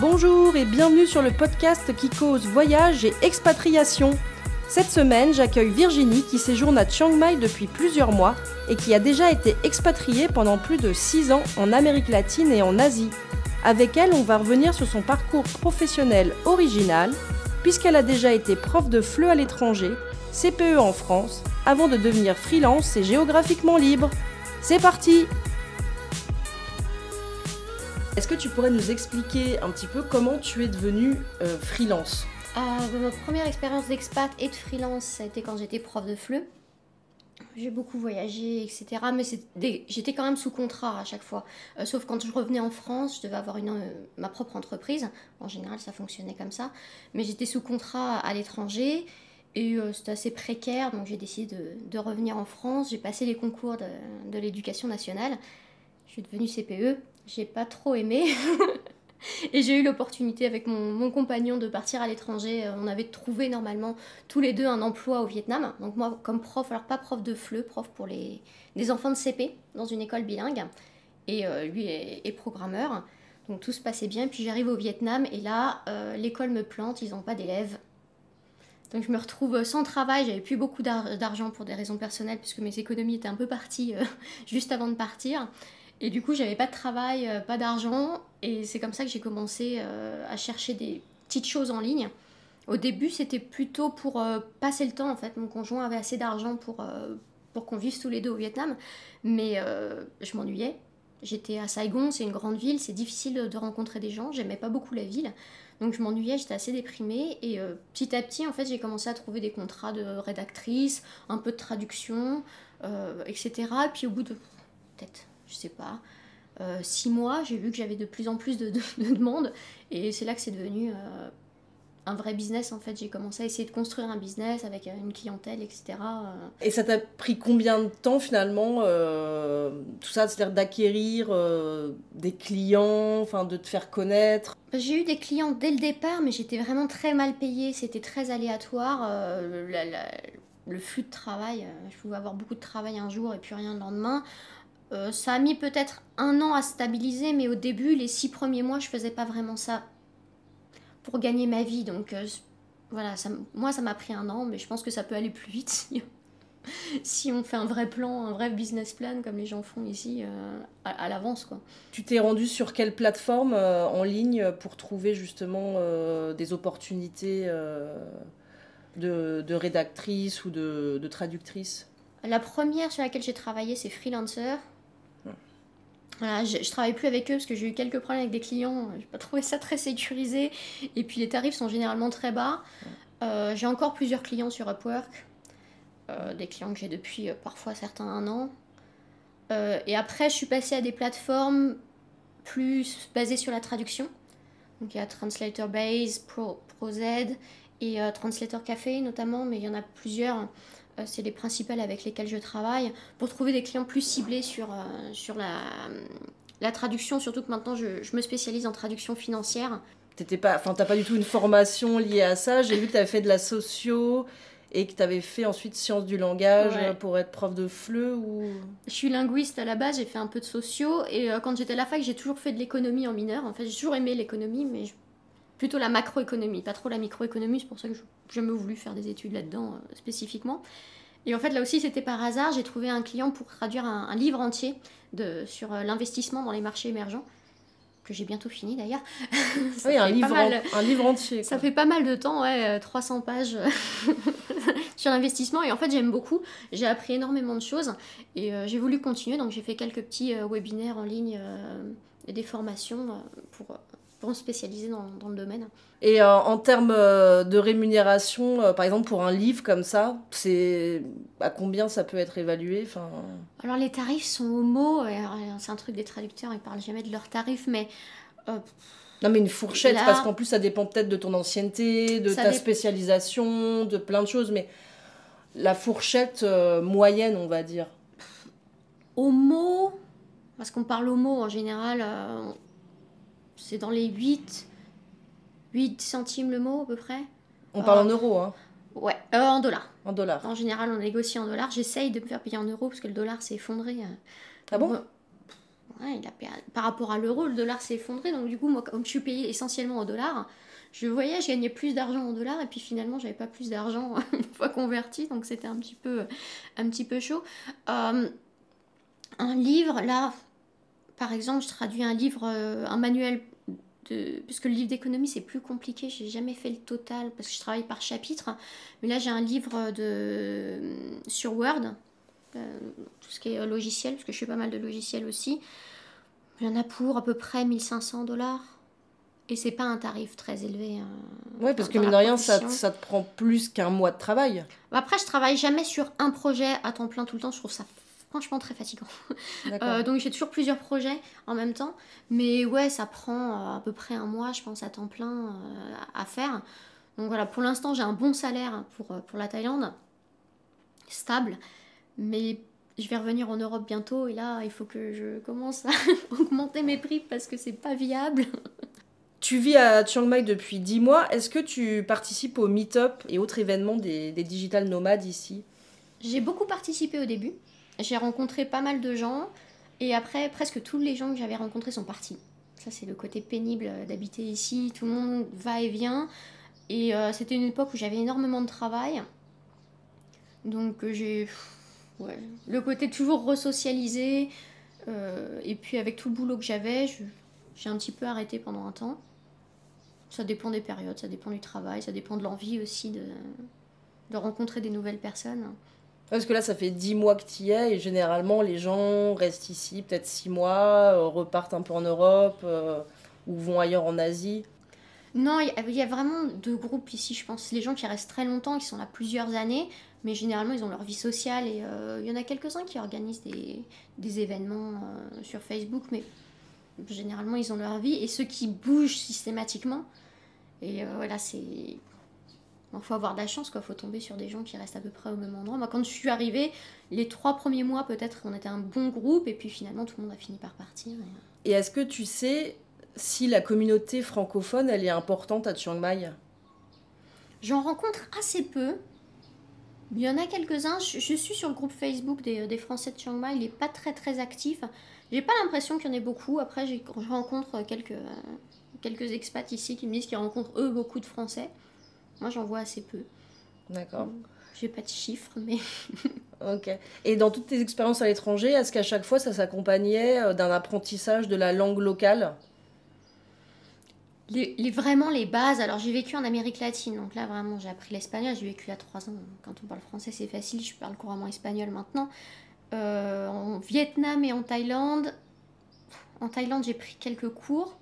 Bonjour et bienvenue sur le podcast qui cause voyage et expatriation. Cette semaine, j'accueille Virginie qui séjourne à Chiang Mai depuis plusieurs mois et qui a déjà été expatriée pendant plus de 6 ans en Amérique latine et en Asie. Avec elle, on va revenir sur son parcours professionnel original, puisqu'elle a déjà été prof de FLE à l'étranger, CPE en France, avant de devenir freelance et géographiquement libre. C'est parti Est-ce que tu pourrais nous expliquer un petit peu comment tu es devenue euh, freelance? Euh, ma première expérience d'expat et de freelance, ça a été quand j'étais prof de FLE. J'ai beaucoup voyagé, etc. Mais j'étais quand même sous contrat à chaque fois. Euh, sauf quand je revenais en France, je devais avoir euh, ma propre entreprise. En général, ça fonctionnait comme ça. Mais j'étais sous contrat à l'étranger. Et c'était assez précaire, donc j'ai décidé de, de revenir en France. J'ai passé les concours de, de l'éducation nationale. Je suis devenue CPE. J'ai pas trop aimé. Et j'ai eu l'opportunité avec mon, mon compagnon de partir à l'étranger. Euh, On avait trouvé normalement tous les deux un emploi au Vietnam. Donc moi comme prof, alors pas prof de FLE, prof pour les, des enfants de CP dans une école bilingue. Et euh, lui est, programmeur. Donc tout se passait bien. Puis j'arrive au Vietnam et là, euh, l'école me plante, ils n'ont pas d'élèves. Donc je me retrouve sans travail, j'avais plus beaucoup d'ar- d'argent pour des raisons personnelles puisque mes économies étaient un peu parties juste avant de partir. Et du coup, j'avais pas de travail, euh, pas d'argent. Et c'est comme ça que j'ai commencé euh, à chercher des petites choses en ligne. Au début, c'était plutôt pour euh, passer le temps en fait. Mon conjoint avait assez d'argent pour, pour qu'on vive tous les deux au Vietnam. Mais je m'ennuyais. J'étais à Saigon, c'est une grande ville, c'est difficile de, rencontrer des gens. J'aimais pas beaucoup la ville. Donc je m'ennuyais, j'étais assez déprimée. Et petit à petit, en fait, j'ai commencé à trouver des contrats de rédactrice, un peu de traduction, etc. Et puis au bout de peut-être, je sais pas, euh, six mois, j'ai vu que j'avais de plus en plus de, de- de demandes. Et c'est là que c'est devenu euh, un vrai business, en fait. J'ai commencé à essayer de construire un business avec euh, une clientèle, etc. Et ça t'a pris combien de temps finalement euh, tout ça, c'est-à-dire d'acquérir des clients, enfin de te faire connaître? J'ai eu des clients dès le départ, mais j'étais vraiment très mal payée. C'était très aléatoire. la- la- le flux de travail, je pouvais avoir beaucoup de travail un jour et puis rien le lendemain. Euh, ça a mis peut-être un an à stabiliser, mais au début, les six premiers mois, je faisais pas vraiment ça pour gagner ma vie. Donc euh, voilà, ça, moi, ça m'a pris un an, mais je pense que ça peut aller plus vite si, si on fait un vrai plan, un vrai business plan, comme les gens font ici, euh, à, à l'avance, quoi. Tu t'es rendu sur quelle plateforme en ligne pour trouver justement des opportunités de, de rédactrice ou de, de traductrice? La première sur laquelle j'ai travaillé, c'est Freelancer. Voilà, je, je travaille plus avec eux parce que j'ai eu quelques problèmes avec des clients. J'ai pas trouvé ça très sécurisé. Et puis les tarifs sont généralement très bas. Euh, j'ai encore plusieurs clients sur Upwork. Euh, des clients que j'ai depuis euh, parfois certains un an. Et après, je suis passée à des plateformes plus basées sur la traduction. Donc il y a Translator Base, Pro, ProZ et euh, Translator Café notamment, mais il y en a plusieurs. Euh, c'est les principales avec lesquelles je travaille, pour trouver des clients plus ciblés sur, euh, sur la, la traduction, surtout que maintenant je, je me spécialise en traduction financière. T'étais pas, enfin t'as pas du tout une formation liée à ça. J'ai vu que t'avais fait de la socio et que t'avais fait ensuite sciences du langage Ouais. pour être prof de FLE ou? Je suis linguiste à la base, j'ai fait un peu de sociaux, et euh, quand j'étais à la fac, j'ai toujours fait de l'économie en mineur. En fait, j'ai toujours aimé l'économie, mais je- plutôt la macroéconomie, pas trop la microéconomie, c'est pour ça que je- j'ai jamais voulu faire des études là-dedans euh, spécifiquement. Et en fait, là aussi, c'était par hasard, j'ai trouvé un client pour traduire un, un livre entier de, sur euh, l'investissement dans les marchés émergents, que j'ai bientôt fini d'ailleurs. Oui, un livre, mal- en- un livre entier. ça fait pas mal de temps, ouais, euh, 300 pages sur l'investissement. Et en fait, j'aime beaucoup. J'ai appris énormément de choses et euh, j'ai voulu continuer. Donc, j'ai fait quelques petits euh, webinaires en ligne euh, et des formations euh, pour, pour me spécialiser dans, dans le domaine. Et euh, en termes euh, de rémunération, euh, par exemple pour un livre comme ça, c'est à combien ça peut être évalué enfin... Alors, les tarifs sont au mot. et, euh, C'est un truc des traducteurs, ils parlent jamais de leurs tarifs, mais euh, Non mais une fourchette, Là- parce qu'en plus ça dépend peut-être de ton ancienneté, de Ça ta spécialisation, de plein de choses, mais la fourchette moyenne, on va dire. au mot, parce qu'on parle au mot en général, c'est dans les 8, 8 centimes le mot à peu près. On parle en euros, hein, Ouais, euh, en dollars. en dollars. En général, on négocie en dollars. J'essaye de me faire payer en euros parce que le dollar s'est effondré. euh. Ah bon? Ouais. il a, par rapport à l'euro, le dollar s'est effondré. Donc, du coup, moi, comme je suis payée essentiellement au dollar, je voyais, je gagnais plus d'argent en dollars. Et puis finalement, j'avais pas plus d'argent une fois converti. Donc, c'était un, petit peu, un petit peu chaud. Euh, un livre, là, par exemple, je traduis un livre, euh, un manuel. De... Puisque le livre d'économie c'est plus compliqué, j'ai jamais fait le total parce que je travaille par chapitre. Mais là j'ai un livre de... sur Word, euh, tout ce qui est logiciel, parce que je fais pas mal de logiciels aussi. Il y en a pour à peu près 1500 dollars. Et c'est pas un tarif très élevé. Hein, oui, parce que mine de rien, ça, ça, te prend plus qu'un mois de travail. Après, je travaille jamais sur un projet à temps plein tout le temps. Je trouve ça franchement très fatigant. Euh, donc j'ai toujours plusieurs projets en même temps. Mais ouais, ça prend euh, à peu près un mois, je pense, à temps plein euh, à faire. Donc voilà, pour l'instant, j'ai un bon salaire pour, pour la Thaïlande, stable. Mais je vais revenir en Europe bientôt et là, il faut que je commence à augmenter mes prix parce que c'est pas viable. Tu vis à Chiang Mai depuis 10 mois. Est-ce que tu participes au meet-up et autres événements des, des digital nomades ici? J'ai beaucoup participé au début. J'ai rencontré pas mal de gens et après, presque tous les gens que j'avais rencontrés sont partis. Ça, c'est le côté pénible d'habiter ici. Tout le monde va et vient. Et euh, c'était une époque où j'avais énormément de travail. Donc euh, j'ai ouais, le côté toujours resocialisé. Euh, et puis avec tout le boulot que j'avais, j'ai un petit peu arrêté pendant un temps. Ça dépend des périodes, ça dépend du travail, ça dépend de l'envie aussi de, de rencontrer des nouvelles personnes. Parce que là, ça fait 10 mois que tu y es et généralement, les gens restent ici peut-être 6 mois, euh, repartent un peu en Europe euh, ou vont ailleurs en Asie. Non, il y, a vraiment deux groupes ici, je pense. Les gens qui restent très longtemps, qui sont là plusieurs années, mais généralement ils ont leur vie sociale et euh, il y en a quelques-uns qui organisent des, événements sur Facebook, mais généralement ils ont leur vie et ceux qui bougent systématiquement. Et voilà, c'est. Il faut avoir de la chance, quoi. faut tomber sur des gens qui restent à peu près au même endroit. Moi, quand je suis arrivée, les trois premiers mois, peut-être, on était un bon groupe, et puis finalement, tout le monde a fini par partir. Et, et est-ce que tu sais si la communauté francophone, elle est importante à Chiang Mai? J'en rencontre assez peu. Il y en a quelques-uns. Je, suis sur le groupe Facebook des, des, Français de Chiang Mai. Il n'est pas très très actif. J'ai pas l'impression qu'il y en ait beaucoup. Après, je rencontre quelques, quelques expats ici qui me disent qu'ils rencontrent eux beaucoup de Français. Moi, j'en vois assez peu. D'accord. J'ai pas de chiffres, mais. ok. Et dans toutes tes expériences à l'étranger, est-ce qu'à chaque fois ça s'accompagnait euh, d'un apprentissage de la langue locale? Les, vraiment les bases. Alors j'ai vécu en Amérique latine, donc là vraiment j'ai appris l'espagnol. J'ai vécu il y a trois ans. Quand on parle français c'est facile, je parle couramment espagnol maintenant. Euh, en Vietnam et en Thaïlande, en Thaïlande j'ai pris quelques cours.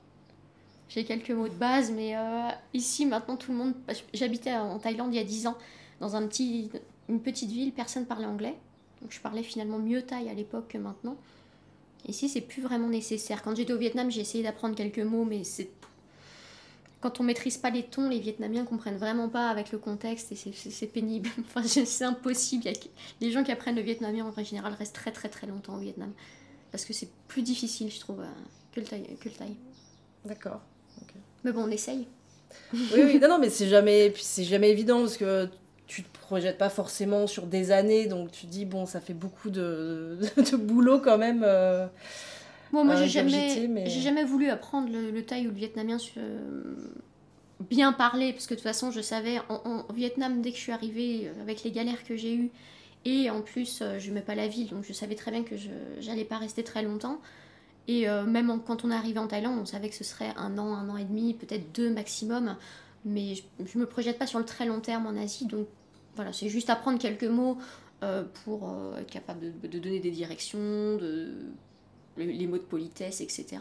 J'ai quelques mots de base, mais euh, ici maintenant tout le monde. J'habitais en Thaïlande il y a dix ans dans un petit, une petite ville, personne parlait anglais. Donc je parlais finalement mieux thaï à l'époque que maintenant. Ici, c'est plus vraiment nécessaire. Quand j'étais au Vietnam, j'ai essayé d'apprendre quelques mots, mais c'est quand on maîtrise pas les tons, les Vietnamiens comprennent vraiment pas avec le contexte et c'est pénible. enfin, c'est impossible. Les gens qui apprennent le vietnamien en général restent très très très longtemps au Vietnam parce que c'est plus difficile, je trouve, euh, que le thaï. D'accord. Mais bon, on essaye. oui, oui, non, non, mais c'est jamais, c'est jamais évident parce que tu te projettes pas forcément sur des années, donc tu dis bon, ça fait beaucoup de, de boulot quand même. Euh, Bon, moi, j'ai jamais, jamais voulu apprendre le, thaï ou le vietnamien bien parler, parce que de toute façon, je savais, en, Vietnam, dès que je suis arrivée, euh, avec les galères que j'ai eues, et en plus, euh, je mets pas la ville, donc je savais très bien que je n'allais pas rester très longtemps. Et euh, même quand on est arrivé en Thaïlande, on savait que ce serait un an, un an et demi, peut-être deux maximum. Mais je, ne me projette pas sur le très long terme en Asie, donc voilà, c'est juste apprendre quelques mots pour être capable de, donner des directions, de les mots de politesse, etc.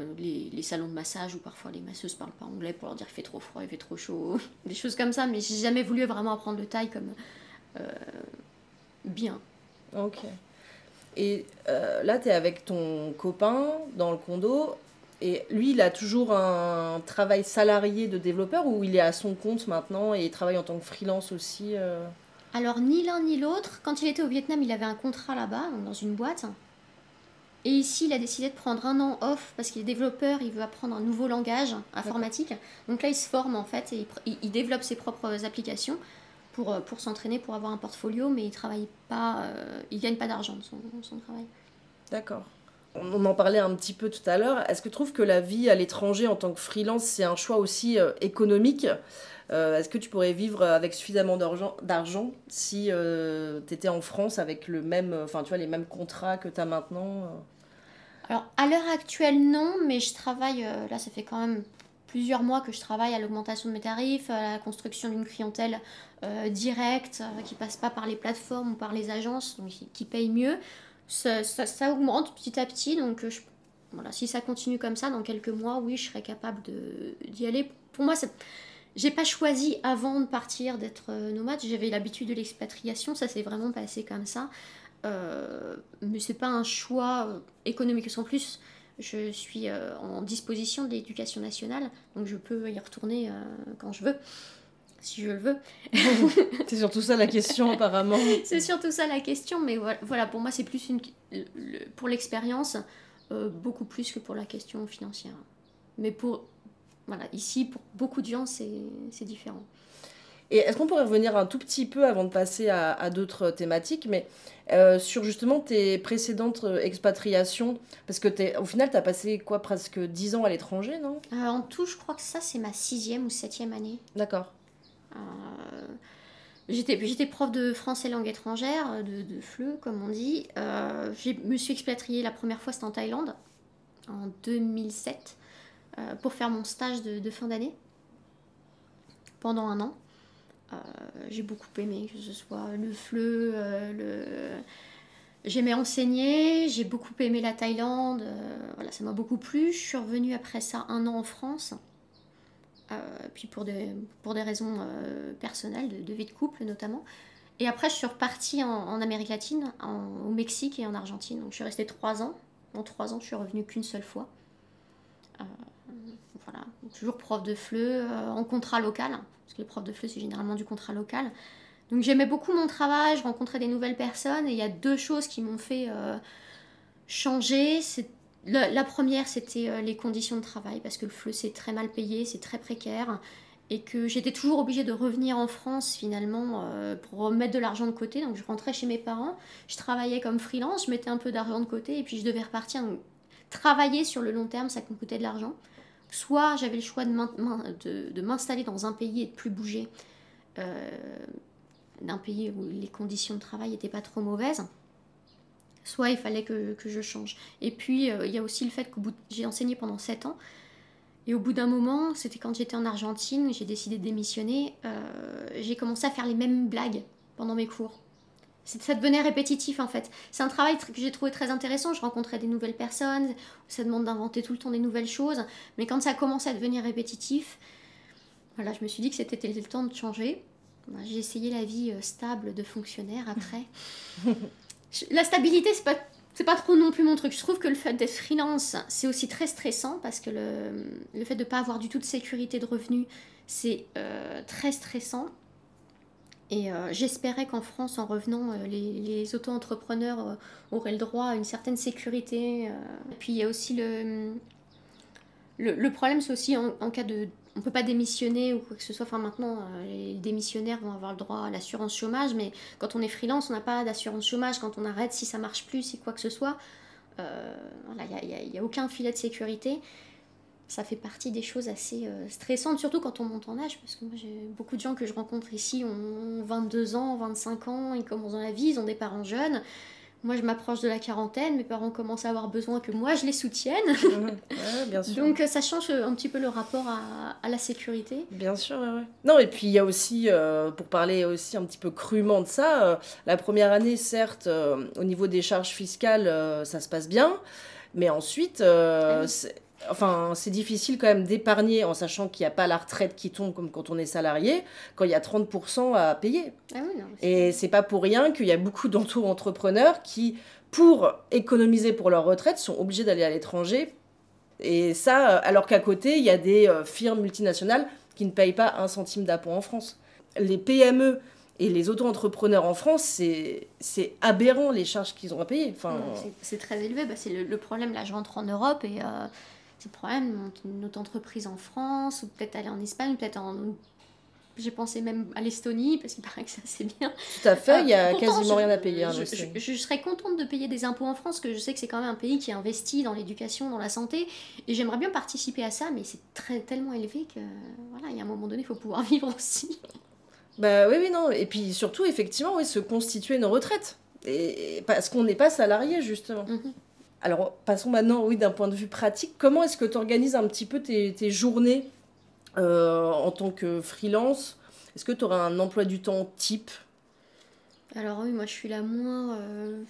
Euh, les, salons de massage où parfois les masseuses parlent pas anglais pour leur dire qu'il fait trop froid, il fait trop chaud, des choses comme ça, mais j'ai jamais voulu vraiment apprendre le taille comme euh, bien. Ok. Et euh, là, tu es avec ton copain dans le condo, et lui, il a toujours un travail salarié de développeur ou il est à son compte maintenant et il travaille en tant que freelance aussi Alors, ni l'un ni l'autre. Quand il était au Vietnam, il avait un contrat là-bas, dans une boîte. Et ici, il a décidé de prendre un an off parce qu'il est développeur, il veut apprendre un nouveau langage informatique. Donc là, il se forme en fait et il, développe ses propres applications pour, euh, pour s'entraîner, pour avoir un portfolio, mais il travaille pas, euh, il gagne pas d'argent de son, son, travail. D'accord. On en parlait un petit peu tout à l'heure. Est-ce que tu trouves que la vie à l'étranger en tant que freelance, c'est un choix aussi économique Est-ce que tu pourrais vivre avec suffisamment d'argent si tu étais en France avec le même, enfin, tu vois, les mêmes contrats que tu as maintenant alors, à l'heure actuelle, non, mais je travaille, euh, là, ça fait quand même plusieurs mois que je travaille à l'augmentation de mes tarifs, à la construction d'une clientèle euh, directe, euh, qui passe pas par les plateformes ou par les agences, donc qui, paye mieux. Ça, augmente petit à petit, donc voilà, si ça continue comme ça, dans quelques mois, oui, je serai capable d'y aller. Pour moi, j'ai pas choisi avant de partir d'être nomade, j'avais l'habitude de l'expatriation, ça s'est vraiment passé comme ça. Euh, mais c'est pas un choix euh, économique sans plus. Je suis euh, en disposition de l'éducation nationale, donc je peux y retourner quand je veux, si je le veux. c'est surtout ça la question apparemment. c'est surtout ça la question, mais voilà, pour moi c'est plus une, pour l'expérience, beaucoup plus que pour la question financière. Mais pour, voilà, ici, pour beaucoup de gens, c'est différent. Et est-ce qu'on pourrait revenir un tout petit peu avant de passer à, d'autres thématiques, mais euh, sur justement tes précédentes euh, expatriations Parce que es, au final, tu as passé quoi, presque 10 ans à l'étranger, non? Euh, En tout, je crois que ça, c'est ma sixième ou septième année. D'accord. J'étais prof de français langue étrangère, de, de FLE, comme on dit. je me suis expatriée la première fois, c'était en Thaïlande, en 2007, pour faire mon stage de, de fin d'année, pendant un an. Euh, j'ai beaucoup aimé, que ce soit le fleu, euh. J'aimais enseigner, j'ai beaucoup aimé la Thaïlande, euh, voilà, ça m'a beaucoup plu. Je suis revenue après ça un an en France, puis pour des, pour des raisons personnelles, de, vie de couple notamment. Et après, je suis repartie en, Amérique latine, au Mexique et en Argentine. Donc je suis restée trois ans. En trois ans, je suis revenue qu'une seule fois. Voilà, toujours prof de FLE, en contrat local parce que les profs de FLE, c'est généralement du contrat local. Donc j'aimais beaucoup mon travail, je rencontrais des nouvelles personnes, et il y a deux choses qui m'ont fait euh, changer. La, première, c'était euh, les conditions de travail, parce que le FLE, c'est très mal payé, c'est très précaire, et que j'étais toujours obligée de revenir en France, finalement, euh, pour mettre de l'argent de côté. Donc je rentrais chez mes parents, je travaillais comme freelance, je mettais un peu d'argent de côté, et puis je devais repartir. travailler sur le long terme, ça me coûtait de l'argent. Soit j'avais le choix de m'installer dans un pays et de plus bouger, euh, d'un pays où les conditions de travail n'étaient pas trop mauvaises, soit il fallait que, je change. Et puis euh, il y a aussi le fait que j'ai enseigné pendant 7 ans, et au bout d'un moment, c'était quand j'étais en Argentine, j'ai décidé de démissionner, euh, j'ai commencé à faire les mêmes blagues pendant mes cours ça devenait répétitif en fait. C'est un travail que j'ai trouvé très intéressant. Je rencontrais des nouvelles personnes, ça demande d'inventer tout le temps des nouvelles choses. Mais quand ça commençait à devenir répétitif, voilà, je me suis dit que c'était le temps de changer. J'ai essayé la vie euh, stable de fonctionnaire après. la stabilité, c'est pas c'est pas trop non plus mon truc. Je trouve que le fait d'être freelance, c'est aussi très stressant parce que le, le fait de ne pas avoir du tout de sécurité de revenus, c'est euh, très stressant. Et euh, j'espérais qu'en France, en revenant, euh, les, auto-entrepreneurs euh, auraient le droit à une certaine sécurité. Et puis il y a aussi le, le, problème, c'est aussi en, cas de... On ne peut pas démissionner ou quoi que ce soit. Enfin maintenant, les démissionnaires vont avoir le droit à l'assurance chômage, mais quand on est freelance, on n'a pas d'assurance chômage. Quand on arrête, si ça marche plus, si quoi que ce soit, il n'y a, a, aucun filet de sécurité ça fait partie des choses assez euh, stressantes, surtout quand on monte en âge, parce que moi j'ai beaucoup de gens que je rencontre ici ont 22 ans, 25 ans, ils commencent dans la vie, ils ont des parents jeunes. Moi je m'approche de la quarantaine, mes parents commencent à avoir besoin que moi je les soutienne. bien sûr. Donc ça change un petit peu le rapport à, la sécurité. Bien sûr, ouais. Non, et puis il y a aussi, euh, pour parler aussi un petit peu crûment de ça, euh, la première année, certes, au niveau des charges fiscales, ça se passe bien. Mais ensuite, ah enfin, c'est difficile quand même d'épargner en sachant qu'il n'y a pas la retraite qui tombe comme quand on est salarié, quand il y a 30% à payer. Ah oui, non, Et c'est pas pour rien qu'il y a beaucoup d'entrepreneurs qui, pour économiser pour leur retraite, sont obligés d'aller à l'étranger. Et ça, alors qu'à côté, il y a des euh, firmes multinationales qui ne payent pas un centime d'impôt en France. Les PME et les auto-entrepreneurs en France, c'est aberrant les charges qu'ils ont à payer. Enfin... C'est très élevé. Bah, c'est le, problème. Là, je rentre en Europe et euh, c'est le problème, monter une autre entreprise en France, ou peut-être aller en Espagne, peut-être en j'ai pensé même à l'Estonie, parce qu'il paraît que c'est assez bien. Tout à fait, il y a quasiment rien à payer. Hein, je, serais contente de payer des impôts en France, parce que je sais que c'est quand même un pays qui investit dans l'éducation, dans la santé, et j'aimerais bien participer à ça, mais c'est très, tellement élevé que, voilà, il y a un moment donné, il faut pouvoir vivre aussi. Bah oui, oui, non. Et puis surtout, effectivement, oui, se constituer une retraite. Et, parce qu'on n'est pas salarié, justement. Mhm. Alors, passons maintenant, oui, d'un point de vue pratique. Comment est-ce que tu organises un petit peu tes, journées euh, en tant que freelance? Est-ce que tu auras un emploi du temps type? Alors oui, moi je suis la moins euh,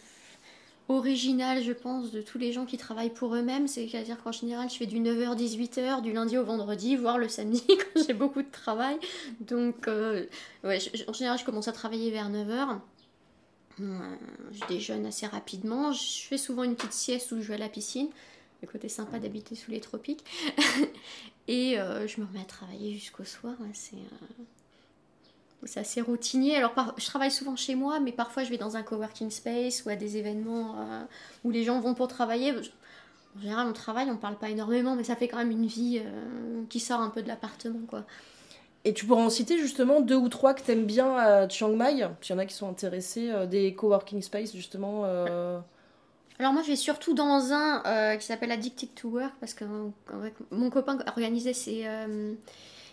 originale, je pense, de tous les gens qui travaillent pour eux-mêmes. C'est-à-dire qu'en général, je fais du 9h-18h, du lundi au vendredi, voire le samedi quand j'ai beaucoup de travail. Donc, euh, ouais, en général, je commence à travailler vers 9h. Je déjeune assez rapidement. Je fais souvent une petite sieste où je vais à la piscine. Le côté sympa d'habiter sous les tropiques. et euh, je me remets à travailler jusqu'au soir. c'est. Euh, c'est assez routinier. Alors, je travaille souvent chez moi, mais parfois je vais dans un coworking space ou à des événements euh, où les gens vont pour travailler. En général, on travaille, on parle pas énormément, mais ça fait quand même une vie qui sort un peu de l'appartement, quoi. Et tu pourras en citer justement deux ou trois que tu aimes bien à Chiang Mai Il y en a qui sont intéressés, euh, des coworking space justement. Euh. Alors moi je vais surtout dans un euh, qui s'appelle Addicted to Work parce que mon copain organisait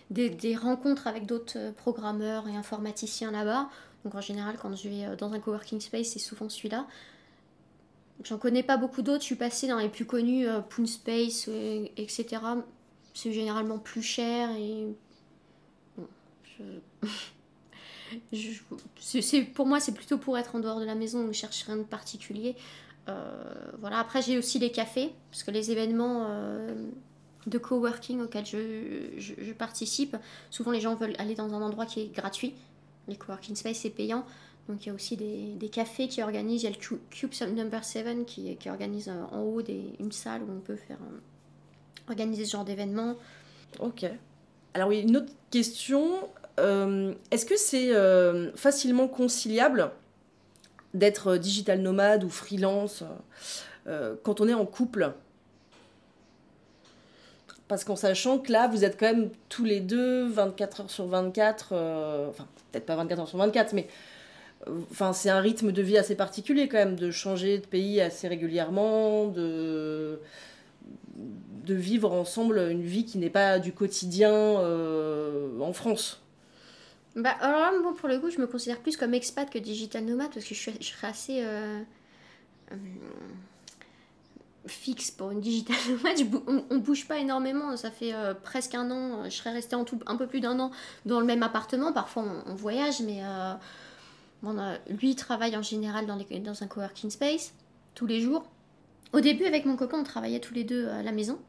des, des, rencontres avec d'autres programmeurs et informaticiens là-bas. Donc en général quand je vais dans un coworking space c'est souvent celui-là. J'en connais pas beaucoup d'autres, je suis passée dans les plus connus, Poon Space, etc. C'est généralement plus cher et je... pour moi, c'est plutôt pour être en dehors de la maison, on ne cherche rien de particulier. Euh, voilà. Après, j'ai aussi les cafés, parce que les événements euh, de coworking auxquels je, participe, souvent les gens veulent aller dans un endroit qui est gratuit. Les coworking space, c'est payant. Donc il y a aussi des, cafés qui organisent. Il y a le Cube Number 7 qui, qui organise euh, en haut une salle où on peut faire organiser ce genre d'événement. Ok. Alors oui, une autre question. Euh, est-ce que c'est euh, facilement conciliable d'être digital nomade ou freelance euh, quand on est en couple? Parce qu'en sachant que là, vous êtes quand même tous les deux 24 heures sur 24, enfin peut-être pas 24 heures sur 24, mais c'est un rythme de vie assez particulier quand même, de changer de pays assez régulièrement, de vivre ensemble une vie qui n'est pas du quotidien en France. Bah, alors moi, pour le coup, je me considère plus comme expat que digital nomade parce que je, serais assez euh, euh, fixe pour une digital nomade. on, on, bouge pas énormément, ça fait euh, presque un an. Je serais restée en tout un peu plus d'un an dans le même appartement. Parfois, on, voyage, mais bon, lui travaille en général dans, les, dans un coworking space tous les jours. Au début, avec mon copain, on travaillait tous les deux à la maison.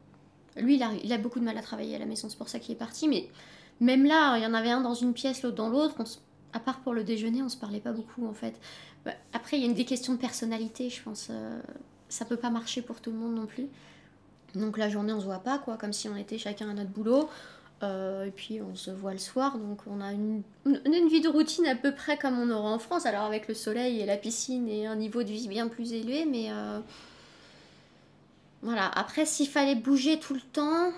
Lui, il a, il a beaucoup de mal à travailler à la maison, c'est pour ça qu'il est parti, mais même là, il y en avait un dans une pièce, l'autre dans l'autre. À part pour le déjeuner, on se parlait pas beaucoup en fait. Bah, après, il y a une des questions de personnalité, je pense. Euh, ça peut pas marcher pour tout le monde non plus. Donc la journée, on se voit pas, quoi, comme si on était chacun à notre boulot. Euh, et puis on se voit le soir, donc on a une, une, vie de routine à peu près comme on aura en France, alors avec le soleil et la piscine et un niveau de vie bien plus élevé, mais euh, voilà. Après, s'il fallait bouger tout le temps,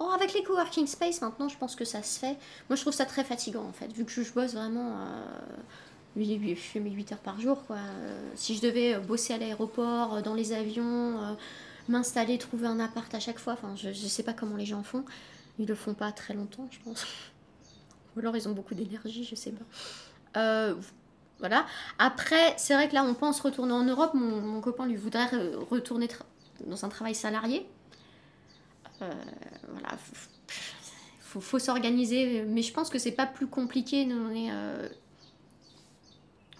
Oh, avec les coworking space, maintenant, je pense que ça se fait. Moi, je trouve ça très fatigant, en fait, vu que je, bosse vraiment. Euh, je fais mes 8 heures par jour, quoi. Euh, si je devais bosser à l'aéroport, euh, dans les avions, euh, m'installer, trouver un appart à chaque fois, enfin, je, je sais pas comment les gens font. Ils le font pas très longtemps, je pense. Ou alors, ils ont beaucoup d'énergie, je sais pas. voilà. Après, c'est vrai que là, on pense retourner en Europe. Mon, mon copain lui voudrait retourner dans un travail salarié. Euh, voilà, faut, faut s'organiser, mais je pense que c'est pas plus compliqué. Nous, on est euh,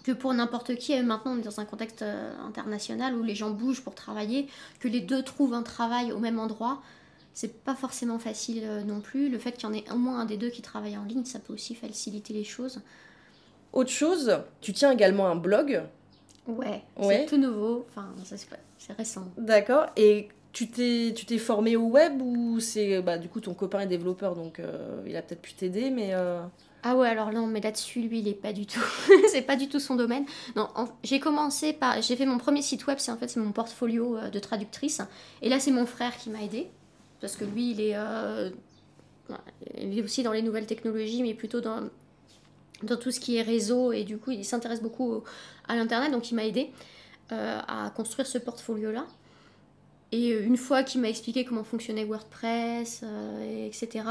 que pour n'importe qui. Maintenant, on est dans un contexte euh, international où les gens bougent pour travailler, que les deux trouvent un travail au même endroit. C'est pas forcément facile non plus. Le fait qu'il y en ait au moins un des deux qui travaille en ligne, ça peut aussi faciliter les choses. Autre chose, tu tiens également un blog? Ouais, c'est tout nouveau. Enfin, c'est récent. D'accord. Et tu t'es, tu t'es formé au web ou c'est bah, du coup ton copain est développeur donc euh, il a peut-être pu t'aider mais euh, ah ouais alors non mais là-dessus lui il est pas du tout c'est pas du tout son domaine non j'ai commencé par j'ai fait mon premier site web c'est en fait c'est mon portfolio euh, de traductrice et là c'est mon frère qui m'a aidé parce que lui il est il est aussi dans les nouvelles technologies, mais plutôt dans, dans tout ce qui est réseau. Et du coup, il s'intéresse beaucoup à l'Internet, donc il m'a aidé à construire ce portfolio-là. Et une fois qu'il m'a expliqué comment fonctionnait WordPress, etc.,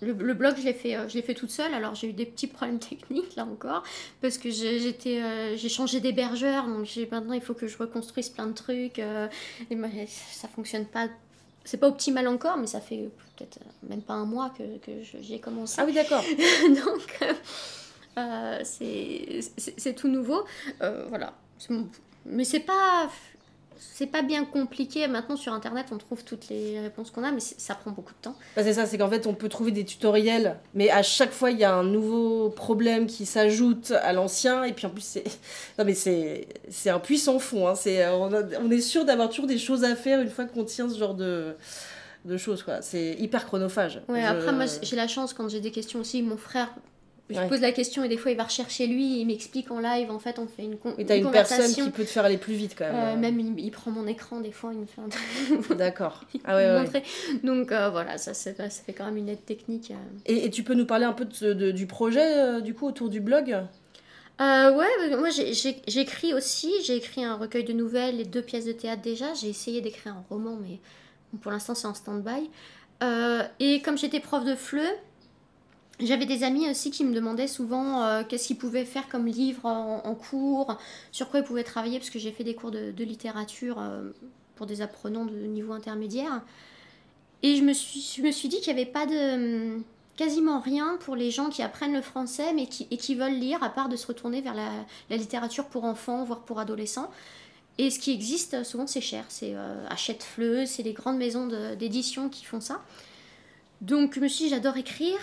le, blog, je l'ai fait, euh, fait toute seule. Alors j'ai eu des petits problèmes techniques là encore parce que j'étais, euh, j'ai changé d'hébergeur, donc maintenant il faut que je reconstruise plein de trucs. Euh, et ça fonctionne pas. C'est pas optimal encore, mais ça fait peut-être même pas un mois que, que j'y ai commencé. Ah oui, d'accord. donc c'est tout nouveau. voilà. Mais c'est pas c'est pas bien compliqué. Maintenant, sur Internet, on trouve toutes les réponses qu'on a, mais ça prend beaucoup de temps. Bah, c'est ça, c'est qu'en fait, on peut trouver des tutoriels, mais à chaque fois, il y a un nouveau problème qui s'ajoute à l'ancien, et puis en plus, c'est. Non, mais c'est, c'est un puissant fond. Hein. C'est, on, est sûr d'avoir toujours des choses à faire une fois qu'on tient ce genre de de choses quoi c'est hyper chronophage ouais après moi j'ai la chance quand j'ai des questions aussi mon frère je pose la question et des fois il va rechercher lui, il m'explique en live, en fait on fait une, con et as une personne qui peut te faire aller plus vite quand même. Euh, même il, prend mon écran des fois, il me fait un D'accord. Ah ouais, ouais. Donc euh, voilà, ça, ça, fait quand même une aide technique. Euh. Et, et, tu peux nous parler un peu de, du projet du coup autour du blog? Ouais, moi j'écris aussi, j'ai écrit un recueil de nouvelles et deux pièces de théâtre déjà. J'ai essayé d'écrire un roman, mais pour l'instant c'est en stand-by. et comme j'étais prof de FLE, j'avais des amis aussi qui me demandaient souvent euh, qu'est-ce qu'ils pouvaient faire comme livre en, cours, sur quoi ils pouvaient travailler, parce que j'ai fait des cours de, littérature euh, pour des apprenants de niveau intermédiaire. Et je me suis, je me suis dit qu'il n'y avait pas de quasiment rien pour les gens qui apprennent le français mais qui, et qui veulent lire, à part de se retourner vers la, littérature pour enfants, voire pour adolescents. Et ce qui existe, souvent c'est cher. C'est euh, Hachette-Fleu, c'est les grandes maisons d'édition qui font ça. Donc je me suis dit, j'adore écrire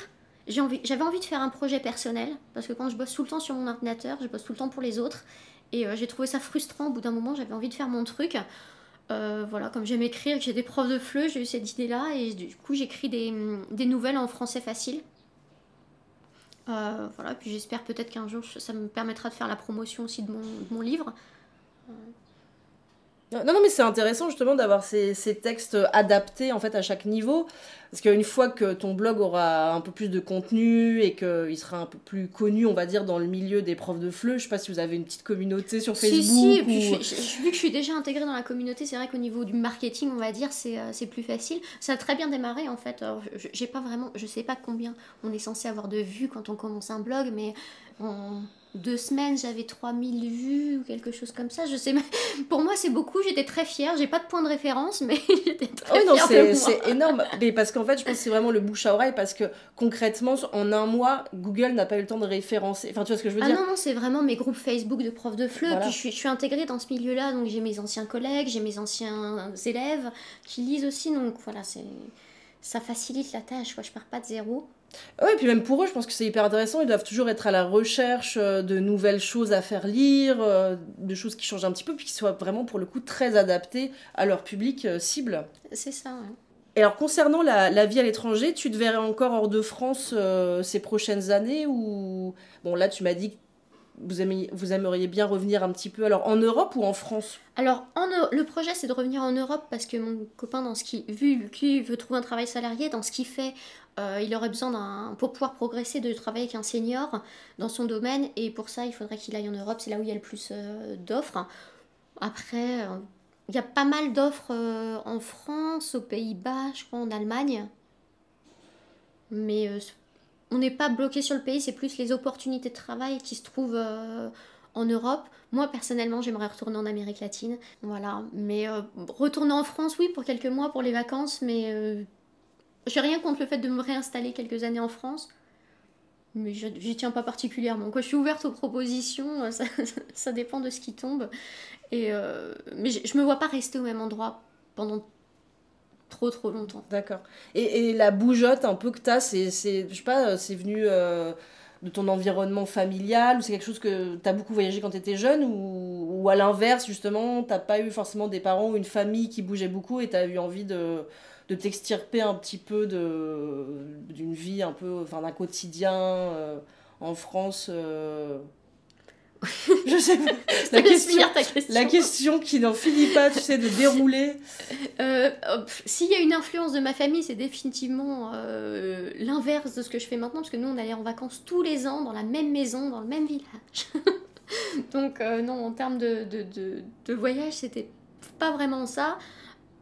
j'avais envie, de faire un projet personnel, parce que quand je bosse tout le temps sur mon ordinateur, je bosse tout le temps pour les autres, et euh, j'ai trouvé ça frustrant. Au bout d'un moment, j'avais envie de faire mon truc. Euh, voilà, comme j'aime écrire, j'ai des profs de fleu, j'ai eu cette idée-là, et du coup, j'écris des, des, nouvelles en français facile. Euh, voilà, puis j'espère peut-être qu'un jour, ça me permettra de faire la promotion aussi de mon livre. Non, non, mais c'est intéressant justement d'avoir ces, ces, textes adaptés en fait à chaque niveau. Parce qu'une fois que ton blog aura un peu plus de contenu et qu'il sera un peu plus connu, on va dire, dans le milieu des profs de FLE, je sais pas si vous avez une petite communauté sur Facebook. Si, si, vu que je suis déjà intégrée dans la communauté, c'est vrai qu'au niveau du marketing, on va dire, c'est euh, plus facile. Ça a très bien démarré en fait. J'ai pas vraiment, je sais pas combien on est censé avoir de vues quand on commence un blog, mais on deux semaines, j'avais 3000 vues ou quelque chose comme ça. Je sais, pour moi, c'est beaucoup. J'étais très fière. J'ai pas de point de référence, mais j'étais très oh fière. C'est énorme. Mais parce qu'en fait, je pense que c'est vraiment le bouche à oreille parce que concrètement, en un mois, Google n'a pas eu le temps de référencer. Enfin, tu vois ce que je veux ah dire? Ah non, non, c'est vraiment mes groupes Facebook de profs de FLE. Puis je suis, je suis intégrée dans ce milieu-là. Donc j'ai mes anciens collègues, j'ai mes anciens élèves qui lisent aussi. Donc voilà, c'est ça facilite la tâche. Quoi. Je pars pas de zéro. Oui, et puis même pour eux, je pense que c'est hyper intéressant. Ils doivent toujours être à la recherche euh, de nouvelles choses à faire lire, euh, de choses qui changent un petit peu, puis qui soient vraiment pour le coup très adaptées à leur public euh, cible. C'est ça, ouais. Et alors concernant la, la, vie à l'étranger, tu te verrais encore hors de France ces prochaines années ou bon là tu m'as dit que vous, aimeriez, vous aimeriez bien revenir un petit peu alors en Europe ou en France? Alors en, le projet c'est de revenir en Europe parce que mon copain dans ce qui vu qu'il veut trouver un travail salarié dans ce qu'il fait euh, il aurait besoin, pour pouvoir progresser, de travailler avec un senior dans son domaine. Et pour ça, il faudrait qu'il aille en Europe. C'est là où il y a le plus euh, d'offres. Après, euh, il y a pas mal d'offres en France, aux Pays-Bas, je crois, en Allemagne. Mais on n'est pas bloqué sur le pays, c'est plus les opportunités de travail qui se trouvent en Europe. Moi, personnellement, j'aimerais retourner en Amérique latine. Voilà. Mais retourner en France, oui, pour quelques mois, pour les vacances, mais j'ai rien contre le fait de me réinstaller quelques années en France, mais je n'y tiens pas particulièrement. Je suis ouverte aux propositions, euh, ça, dépend de ce qui tombe. Et euh, mais je, me vois pas rester au même endroit pendant trop trop longtemps. D'accord. Et, la bougeotte un peu que tu as, c'est, je sais pas, c'est venu euh, de ton environnement familial ou c'est quelque chose que tu as beaucoup voyagé quand tu étais jeune ou, ou à l'inverse, justement, tu pas eu forcément des parents ou une famille qui bougeait beaucoup et tu as eu envie de de t'extirper un petit peu de d'une vie un peu enfin d'un quotidien euh, en France euh. Je sais pas. La question, la question qui n'en finit pas, tu sais, de dérouler. Euh, s'il y a une influence de ma famille, c'est définitivement euh, l'inverse de ce que je fais maintenant, parce que nous, on allait en vacances tous les ans dans la même maison, dans le même village. Donc, euh, non, en termes de, de, de, de voyage, c'était pas vraiment ça.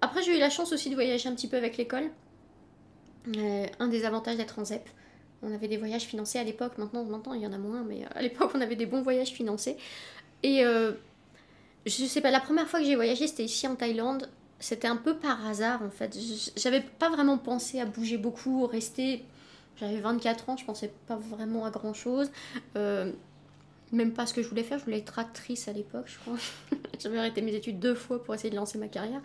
Après, j'ai eu la chance aussi de voyager un petit peu avec l'école. un des avantages d'être en ZEP. On avait des voyages financés à l'époque, maintenant, maintenant il y en a moins, mais à l'époque on avait des bons voyages financés. Et euh, je sais pas, la première fois que j'ai voyagé c'était ici en Thaïlande. C'était un peu par hasard en fait. J'avais pas vraiment pensé à bouger beaucoup, rester. J'avais 24 ans, je pensais pas vraiment à grand chose. Euh, même pas ce que je voulais faire. Je voulais être actrice à l'époque, je crois. J'avais arrêté mes études deux fois pour essayer de lancer ma carrière.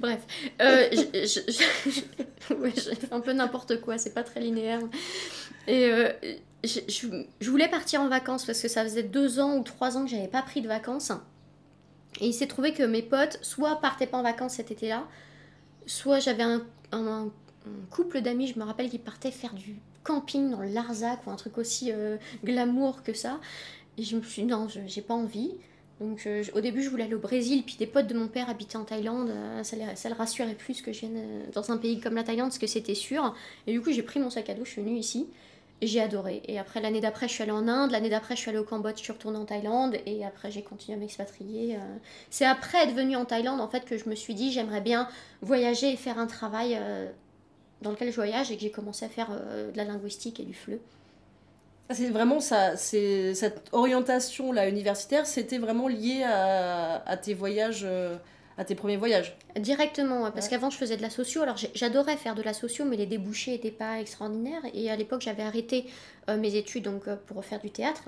Bref, euh, j'ai fait un peu n'importe quoi, c'est pas très linéaire. Et euh, je, voulais partir en vacances parce que ça faisait deux ans ou trois ans que j'avais pas pris de vacances. Et il s'est trouvé que mes potes, soit partaient pas en vacances cet été-là, soit j'avais un, un, couple d'amis, je me rappelle, qui partaient faire du camping dans le Larzac ou un truc aussi euh, glamour que ça. Et je me suis dit, non, j'ai pas envie. Donc au début, je voulais aller au Brésil, puis des potes de mon père habitaient en Thaïlande. Euh, ça, ça, le rassurait plus que je vienne euh, dans un pays comme la Thaïlande, parce que c'était sûr. Et du coup, j'ai pris mon sac à dos, je suis venue ici. Et j'ai adoré. Et après, l'année d'après, je suis allée en Inde. L'année d'après, je suis allée au Cambodge, je suis retournée en Thaïlande. Et après, j'ai continué à m'expatrier. Euh. C'est après être venue en Thaïlande, en fait, que je me suis dit, j'aimerais bien voyager et faire un travail dans lequel je voyage et que j'ai commencé à faire de la linguistique et du FLE. C'est vraiment ça, c'est cette orientation là universitaire, c'était vraiment lié à, tes voyages, euh, à tes premiers voyages. Directement, parce qu'avant je faisais de la socio, alors j'adorais faire de la socio, mais les débouchés n'étaient pas extraordinaires. Et à l'époque j'avais arrêté euh, mes études donc euh, pour faire du théâtre.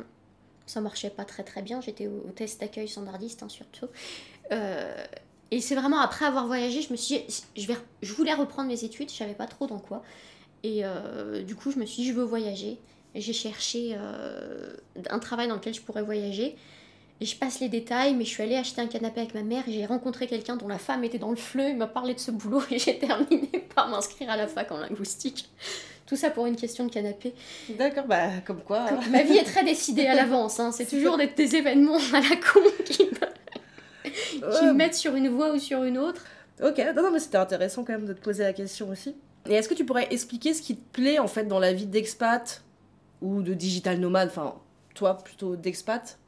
Ça marchait pas très très bien, j'étais au, test d'accueil standardiste hein, surtout. et c'est vraiment après avoir voyagé, je me suis, je vais, je voulais reprendre mes études, je savais pas trop dans quoi. Et du coup je me suis dit je veux voyager j'ai cherché euh, un travail dans lequel je pourrais voyager. Et je passe les détails, mais je suis allée acheter un canapé avec ma mère et j'ai rencontré quelqu'un dont la femme était dans le fleu. Il m'a parlé de ce boulot et j'ai terminé par m'inscrire à la fac en linguistique. Tout ça pour une question de canapé. D'accord, bah comme quoi. ma vie est très décidée à l'avance. Hein. C'est toujours des, des, événements à la con qui, me... mettent sur une voie ou sur une autre. Ok, non, non mais c'était intéressant quand même de te poser la question aussi. Et est-ce que tu pourrais expliquer ce qui te plaît en fait dans la vie d'expat? Ou de digital nomade, enfin toi plutôt d'expat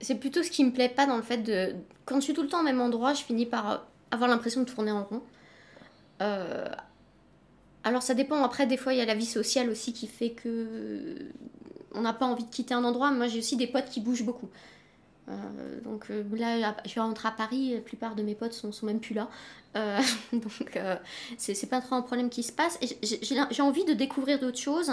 C'est plutôt ce qui me plaît pas dans le fait de... Quand je suis tout le temps au même endroit, je finis par avoir l'impression de tourner en rond. Euh, alors ça dépend, après des fois il y a la vie sociale aussi qui fait que on n'a pas envie de quitter un endroit. Moi j'ai aussi des potes qui bougent beaucoup. Euh, donc euh, là, je vais rentrer à Paris, la plupart de mes potes sont, sont même plus là. Euh, donc c'est pas trop un problème qui se passe. J'ai envie de découvrir d'autres choses,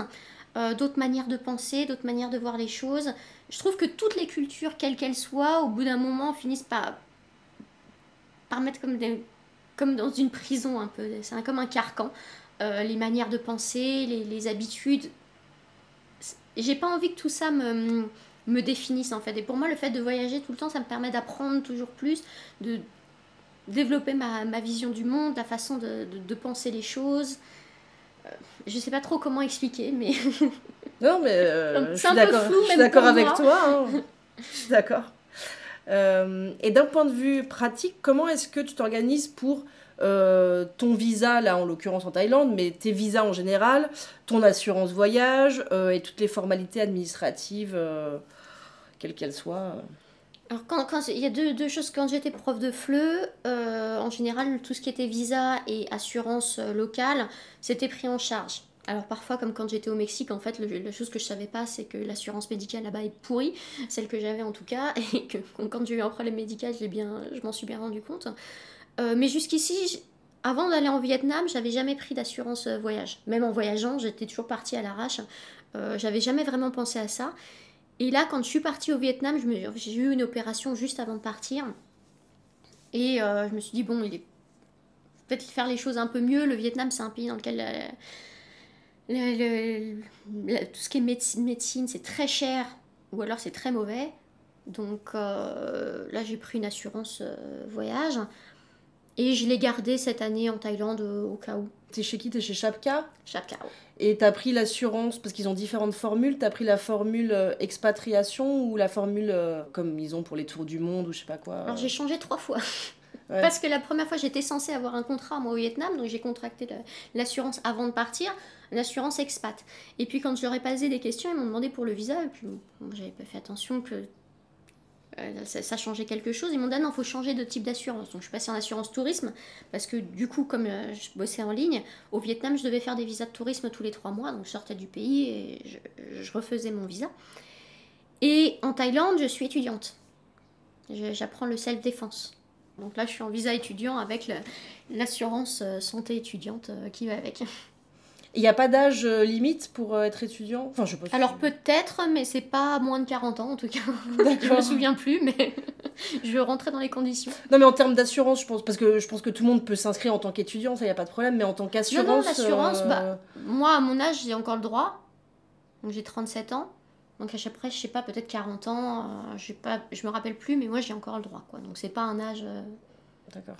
d'autres manières de penser, d'autres manières de voir les choses. Je trouve que toutes les cultures, quelles qu'elles soient, au bout d'un moment, finissent par, par mettre comme, comme dans une prison un peu. C'est comme un carcan. les manières de penser, les, les habitudes. J'ai pas envie que tout ça me me définissent en fait. Et pour moi, le fait de voyager tout le temps, ça me permet d'apprendre toujours plus, de développer ma, ma, vision du monde, la façon de, de, penser les choses. Euh, je sais pas trop comment expliquer, mais. non, mais euh, je suis d'accord, je suis d'accord avec toi. Hein. je suis d'accord. Euh, et d'un point de vue pratique, comment est-ce que tu t'organises pour euh, ton visa, là en l'occurrence en Thaïlande, mais tes visas en général, ton assurance voyage euh, et toutes les formalités administratives, euh, quelles qu'elles soient. Alors, quand, quand, il y a deux, deux choses. Quand j'étais prof de FLE, en général, tout ce qui était visa et assurance locale, c'était pris en charge. Alors parfois, comme quand j'étais au Mexique, en fait, la chose que je savais pas, c'est que l'assurance médicale là-bas est pourrie, celle que j'avais en tout cas, et que quand j'ai eu un problème médical, bien, je m'en suis bien rendu compte. Euh, mais jusqu'ici, avant d'aller en Vietnam, j'avais jamais pris d'assurance euh, voyage. Même en voyageant, j'étais toujours partie à l'arrache. Euh, j'avais jamais vraiment pensé à ça. Et là, quand je suis partie au Vietnam, j'ai eu une opération juste avant de partir. Et je me suis dit, bon, il est peut-être faire les choses un peu mieux. Le Vietnam, c'est un pays dans lequel tout ce qui est médecine c'est très cher ou alors c'est très mauvais. Donc là, j'ai pris une assurance voyage. Et je l'ai gardé cette année en Thaïlande au cas où. T'es chez qui? T'es chez Chapka? Chapka. Et t'as pris l'assurance, parce qu'ils ont différentes formules, t'as pris la formule euh, expatriation ou la formule euh, comme ils ont pour les tours du monde ou je sais pas quoi Alors j'ai changé trois fois. Parce que la première fois j'étais censée avoir un contrat moi au Vietnam, donc j'ai contracté l'assurance avant de partir, l'assurance expat. Et puis quand je leur ai posé des questions, ils m'ont demandé pour le visa, et puis j'avais pas fait attention que euh, ça, changeait quelque chose. Ils m'ont dit ah non, il faut changer de type d'assurance. Donc je suis passée en assurance tourisme parce que du coup, comme euh, je bossais en ligne, au Vietnam, je devais faire des visas de tourisme tous les trois mois. Donc je sortais du pays et je, refaisais mon visa. Et en Thaïlande, je suis étudiante. J'apprends le self-défense. Donc là, je suis en visa étudiant avec l'assurance euh, santé étudiante qui va avec. Il n'y a pas d'âge euh, limite pour euh, être étudiant? Enfin, je Alors peut-être, mais c'est pas moins de 40 ans en tout cas. je me souviens plus, mais je rentrer dans les conditions. Non, mais en termes d'assurance, je pense, parce que je pense que tout le monde peut s'inscrire en tant qu'étudiant, ça, il n'y a pas de problème, mais en tant qu'assurance. Non, non, l'assurance, bah, euh, moi à mon âge, j'ai encore le droit. Donc j'ai 37 ans. Donc après, je sais pas, peut-être 40 ans, je pas, je me rappelle plus, mais moi j'ai encore le droit, quoi. Donc c'est pas un âge. D'accord.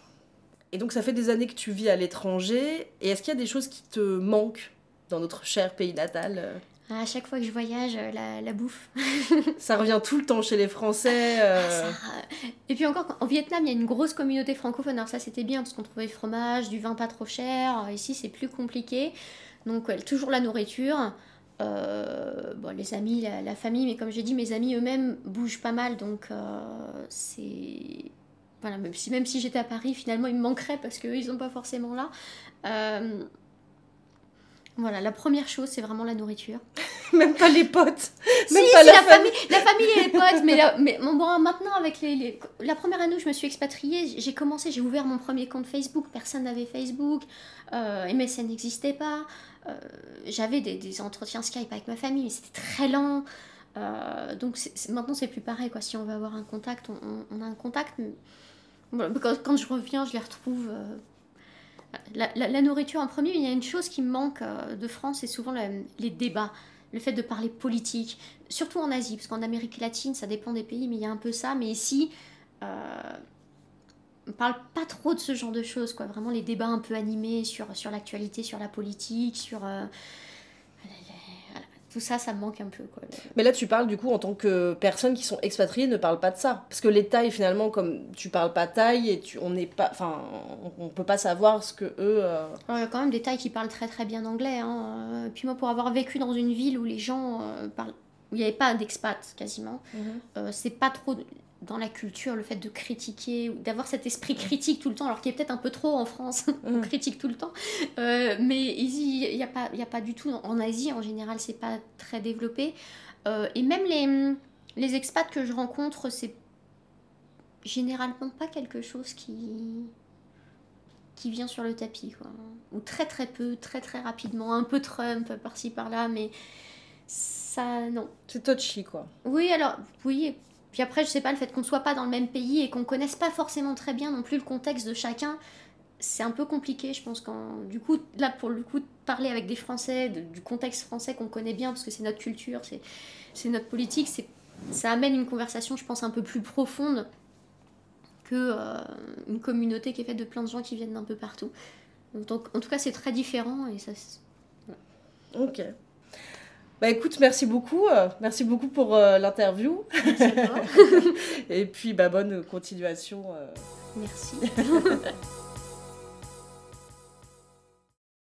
Et donc ça fait des années que tu vis à l'étranger. Et est-ce qu'il y a des choses qui te manquent dans notre cher pays natal euh à chaque fois que je voyage, euh, la, bouffe. ça revient tout le temps chez les Français. Euh. Ah, et puis encore, en Vietnam, il y a une grosse communauté francophone. Alors ça, c'était bien parce qu'on trouvait du fromage, du vin pas trop cher. Ici, c'est plus compliqué. Donc, toujours la nourriture. bon, les amis, la, famille, mais comme j'ai dit, mes amis eux-mêmes bougent pas mal. Donc, c'est voilà, même si, même si j'étais à Paris, finalement, il me manquerait parce qu'eux, ils sont pas forcément là. Euh, voilà, la première chose, c'est vraiment la nourriture. même pas les potes. Même pas la, famille. La famille et les potes. Mais, mais bon, maintenant, avec les, la première année où je me suis expatriée, j'ai commencé, j'ai ouvert mon premier compte Facebook. Personne n'avait Facebook. Euh, MSN n'existait pas. Euh, J'avais des, des, entretiens Skype avec ma famille, mais c'était très lent. Euh, donc maintenant, c'est plus pareil. Quoi. Si on veut avoir un contact, on, on a un contact. Quand, je reviens, je les retrouve. Euh, la, nourriture en premier, mais il y a une chose qui me manque euh, de France, c'est souvent les débats, le fait de parler politique, surtout en Asie, parce qu'en Amérique latine, ça dépend des pays, mais il y a un peu ça. Mais ici, euh, on parle pas trop de ce genre de choses, quoi. Vraiment les débats un peu animés sur, l'actualité, sur la politique, sur tout ça, ça me manque un peu. Quoi. Mais là, tu parles du coup en tant que personne qui sont expatriées ne parlent pas de ça. Parce que les Thaïs, finalement, comme tu parles pas thaï, et tu, on n'est pas, enfin, on, peut pas savoir ce que eux. Euh, il y a quand même des Thaïs qui parlent très très bien anglais. Hein. Euh, puis moi, pour avoir vécu dans une ville où les gens euh, parlent, où il n'y avait pas d'expat quasiment, mhm. c'est pas trop dans la culture, le fait de critiquer, d'avoir cet esprit critique tout le temps, alors qu'il est peut-être un peu trop en France, on mm. critique tout le temps. Euh, mais ici, il n'y a, pas, a pas du tout. En Asie, en général, c'est pas très développé. Euh, et même les, les expats que je rencontre, c'est généralement pas quelque chose qui qui vient sur le tapis quoi. ou très très peu très très rapidement un peu Trump par-ci par-là mais ça non c'est touchy quoi oui alors oui puis après, je sais pas, le fait qu'on soit pas dans le même pays et qu'on connaisse pas forcément très bien non plus le contexte de chacun, c'est un peu compliqué, je pense. Quand, du coup, là, pour le coup, parler avec des Français, du contexte français qu'on connaît bien, parce que c'est notre culture, c'est notre politique, ça amène une conversation, je pense, un peu plus profonde que euh, une communauté qui est faite de plein de gens qui viennent d'un peu partout. Donc, en tout cas, c'est très différent et ça. Ok. Bah écoute, merci beaucoup. Euh, merci beaucoup pour euh, l'interview. Et puis bah bonne continuation. Merci.